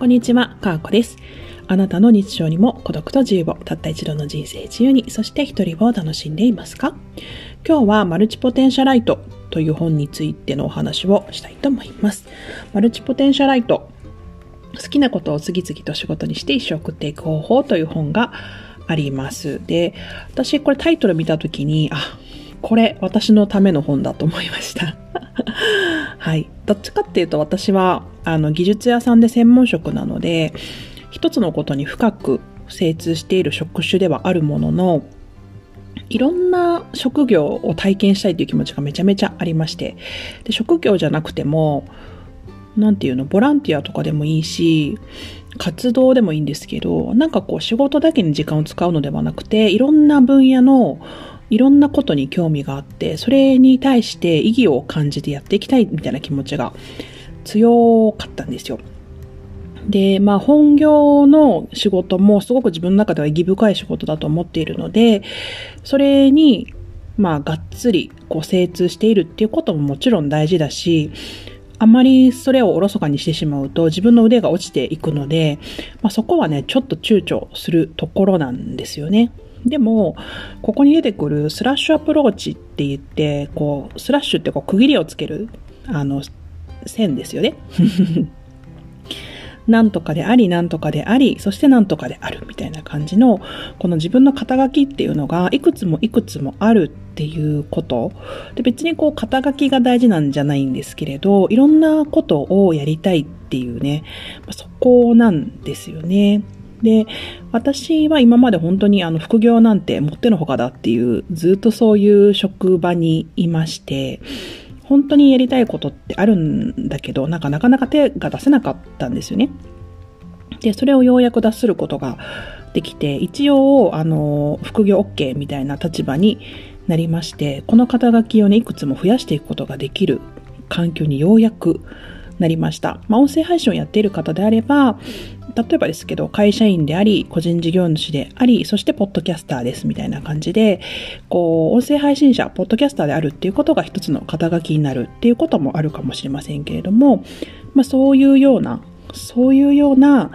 こんにちは、かーこです。あなたの日常にも孤独と自由を、たった一度の人生自由に、そして一人を楽しんでいますか？今日はマルチポテンシャライトという本についてのお話をしたいと思います。マルチポテンシャライト、好きなことを次々と仕事にして一生送っていく方法という本があります。で、私これタイトル見たときに、あ、これ私のための本だと思いました。どっちかっていうと私は、あの、技術屋さんで専門職なので、一つのことに深く精通している職種ではあるものの、いろんな職業を体験したいという気持ちがめちゃめちゃありまして、で職業じゃなくても、なんていうの、ボランティアとかでもいいし、活動でもいいんですけど、なんかこう仕事だけに時間を使うのではなくて、いろんな分野のいろんなことに興味があって、それに対して意義を感じてやっていきたいみたいな気持ちが強かったんですよ。で、まあ本業の仕事もすごく自分の中では意義深い仕事だと思っているので、それに、まあがっつりこう精通しているっていうことももちろん大事だし、あまりそれをおろそかにしてしまうと自分の腕が落ちていくので、まあそこはね、ちょっと躊躇するところなんですよね。でも、ここに出てくるスラッシュアプローチって言って、こう、スラッシュってこう区切りをつける、あの、線ですよね。なんとかであり、なんとかであり、そしてなんとかであるみたいな感じの、この自分の肩書きっていうのが、いくつもいくつもあるっていうこと。で、別にこう、肩書きが大事なんじゃないんですけれど、いろんなことをやりたいっていうね、そこなんですよね。で、私は今まで本当にあの副業なんてもってのほかだっていう、ずっとそういう職場にいまして、本当にやりたいことってあるんだけど、なんかなかなか手が出せなかったんですよね。で、それをようやく出することができて、一応、あの、副業 OK みたいな立場になりまして、この肩書きをね、いくつも増やしていくことができる環境にようやくなりました。まあ、音声配信をやっている方であれば、例えばですけど、会社員であり、個人事業主であり、そしてポッドキャスターですみたいな感じで、こう、音声配信者、ポッドキャスターであるっていうことが一つの肩書きになるっていうこともあるかもしれませんけれども、まあそういうような、そういうような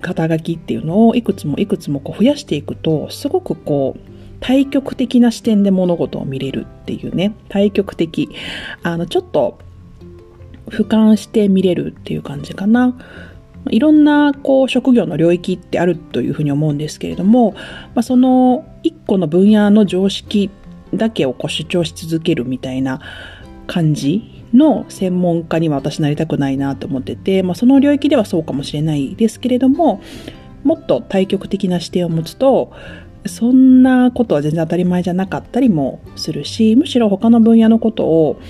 肩書きっていうのをいくつもいくつもこう増やしていくと、すごくこう、対極的な視点で物事を見れるっていうね、対極的。あの、ちょっと、俯瞰して見れるっていう感じかな。いろんなこう職業の領域ってあるというふうに思うんですけれども、まあ、その一個の分野の常識だけをこう主張し続けるみたいな感じの専門家には私なりたくないなと思ってて、まあ、その領域ではそうかもしれないですけれども、もっと対極的な視点を持つと、そんなことは全然当たり前じゃなかったりもするし、むしろ他の分野のことを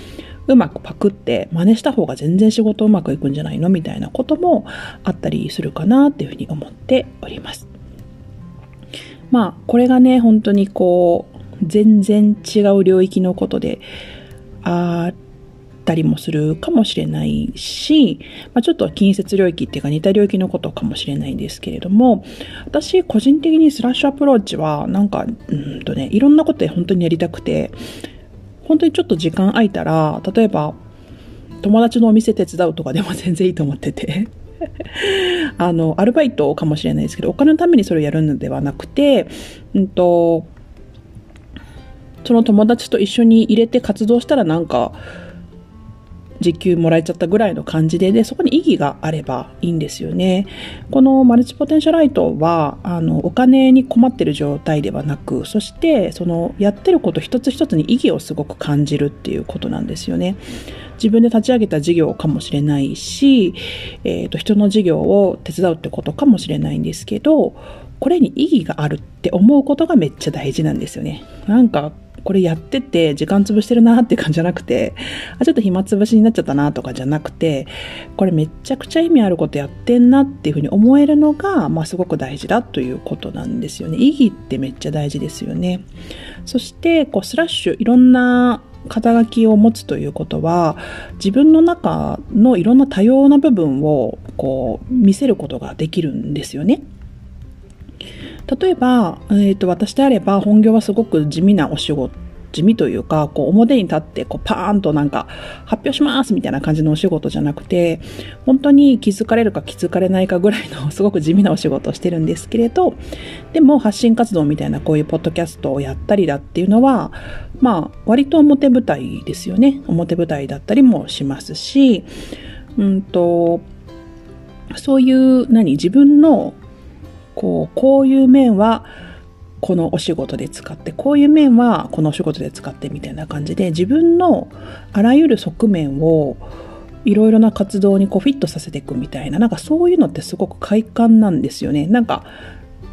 うまくパクって真似した方が全然仕事うまくいくんじゃないのみたいなこともあったりするかなっていうふうに思っております。まあ、これがね、本当にこう、全然違う領域のことであったりもするかもしれないし、まあ、ちょっと近接領域っていうか似た領域のことかもしれないんですけれども、私個人的にスラッシュアプローチはなんか、うんとね、いろんなことで本当にやりたくて、本当にちょっと時間空いたら、例えば、友達のお店手伝うとかでも全然いいと思ってて。あの、アルバイトかもしれないですけど、お金のためにそれをやるのではなくて、うんと、その友達と一緒に入れて活動したらなんか、時給もらえちゃったぐらいの感じで、で、そこに意義があればいいんですよね。このマルチポテンシャライトは、あの、お金に困ってる状態ではなく、そして、その、やってること一つ一つに意義をすごく感じるっていうことなんですよね。自分で立ち上げた事業かもしれないし、えっ、と、人の事業を手伝うってことかもしれないんですけど、これに意義があるって思うことがめっちゃ大事なんですよね。なんか、これやってて時間潰してるなって感じじゃなくて、あ、ちょっと暇つぶしになっちゃったなとかじゃなくて、これめちゃくちゃ意味あることやってんなっていうふうに思えるのが、まあすごく大事だということなんですよね。意義ってめっちゃ大事ですよね。そして、こうスラッシュ、いろんな肩書きを持つということは、自分の中のいろんな多様な部分をこう見せることができるんですよね。例えば、えー、と私であれば本業はすごく地味なお仕事地味というか、こう表に立ってこうパーンとなんか発表しますみたいな感じのお仕事じゃなくて、本当に気づかれるか気づかれないかぐらいの すごく地味なお仕事をしてるんですけれど、でも発信活動みたいなこういうポッドキャストをやったりだっていうのは、まあ割と表舞台ですよね。表舞台だったりもしますし、うんと、そういう何自分のこう、こういう面はこのお仕事で使って、こういう面はこのお仕事で使ってみたいな感じで、自分のあらゆる側面をいろいろな活動にこうフィットさせていくみたいな、なんかそういうのってすごく快感なんですよね。なんか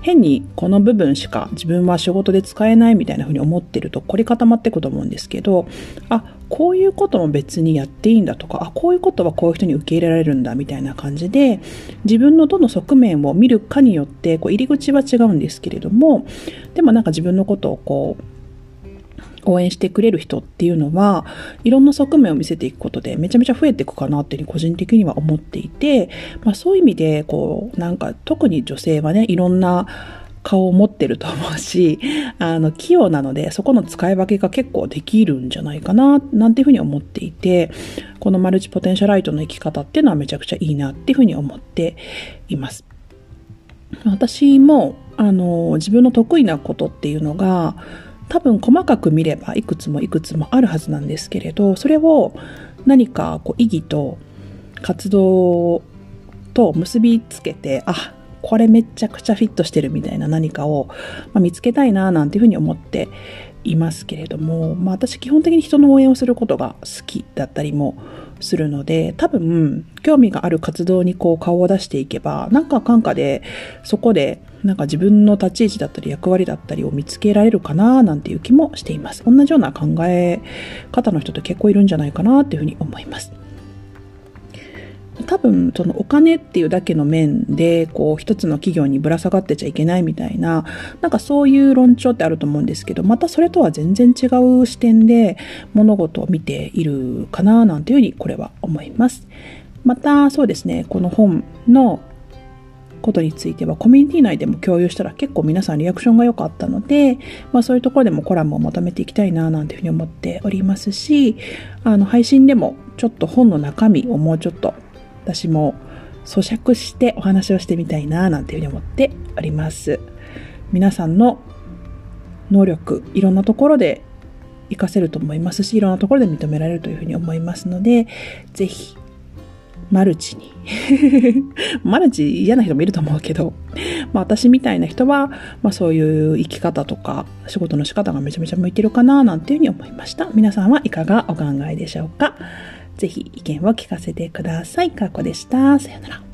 変にこの部分しか自分は仕事で使えないみたいな風に思ってると凝り固まっていくと思うんですけど、あ、こういうことも別にやっていいんだとか、あ、こういうことはこういう人に受け入れられるんだみたいな感じで、自分のどの側面を見るかによって、こう入り口は違うんですけれども、でもなんか自分のことをこう、応援してくれる人っていうのは、いろんな側面を見せていくことでめちゃめちゃ増えていくかなっていうふうに個人的には思っていて、まあそういう意味で、こう、なんか特に女性はね、いろんな顔を持ってると思うし、あの、器用なので、そこの使い分けが結構できるんじゃないかな、なんていうふうに思っていて、このマルチポテンシャライトの生き方っていうのはめちゃくちゃいいなっていうふうに思っています。私も、あの、自分の得意なことっていうのが、多分細かく見ればいくつもいくつもあるはずなんですけれど、それを何かこう意義と活動と結びつけて、あ、これめちゃくちゃフィットしてるみたいな何かを、見つけたいななんていうふうに思っていますけれども、まあ、私基本的に人の応援をすることが好きだったりもするので多分興味がある活動にこう顔を出していけばなんか感化でそこでなんか自分の立ち位置だったり役割だったりを見つけられるかななんていう気もしています。同じような考え方の人って結構いるんじゃないかなっていうふうに思います。多分そのお金っていうだけの面でこう一つの企業にぶら下がってちゃいけないみたいななんかそういう論調ってあると思うんですけどまたそれとは全然違う視点で物事を見ているかななんていうふうにこれは思います。またそうですねこの本のことについてはコミュニティ内でも共有したら結構皆さんリアクションが良かったので、まあそういうところでもコラムをまとめていきたいななんていうふうに思っておりますし、あの配信でもちょっと本の中身をもうちょっと私も咀嚼してお話をしてみたいななんていうふうに思っております。皆さんの能力、いろんなところで活かせると思いますし、いろんなところで認められるというふうに思いますので、ぜひ、マルチに。マルチ嫌な人もいると思うけど、まあ私みたいな人は、まあそういう生き方とか仕事の仕方がめちゃめちゃ向いてるかななんていうふうに思いました。皆さんはいかがお考えでしょうか？ぜひ意見を聞かせてください。かこでした。さよなら。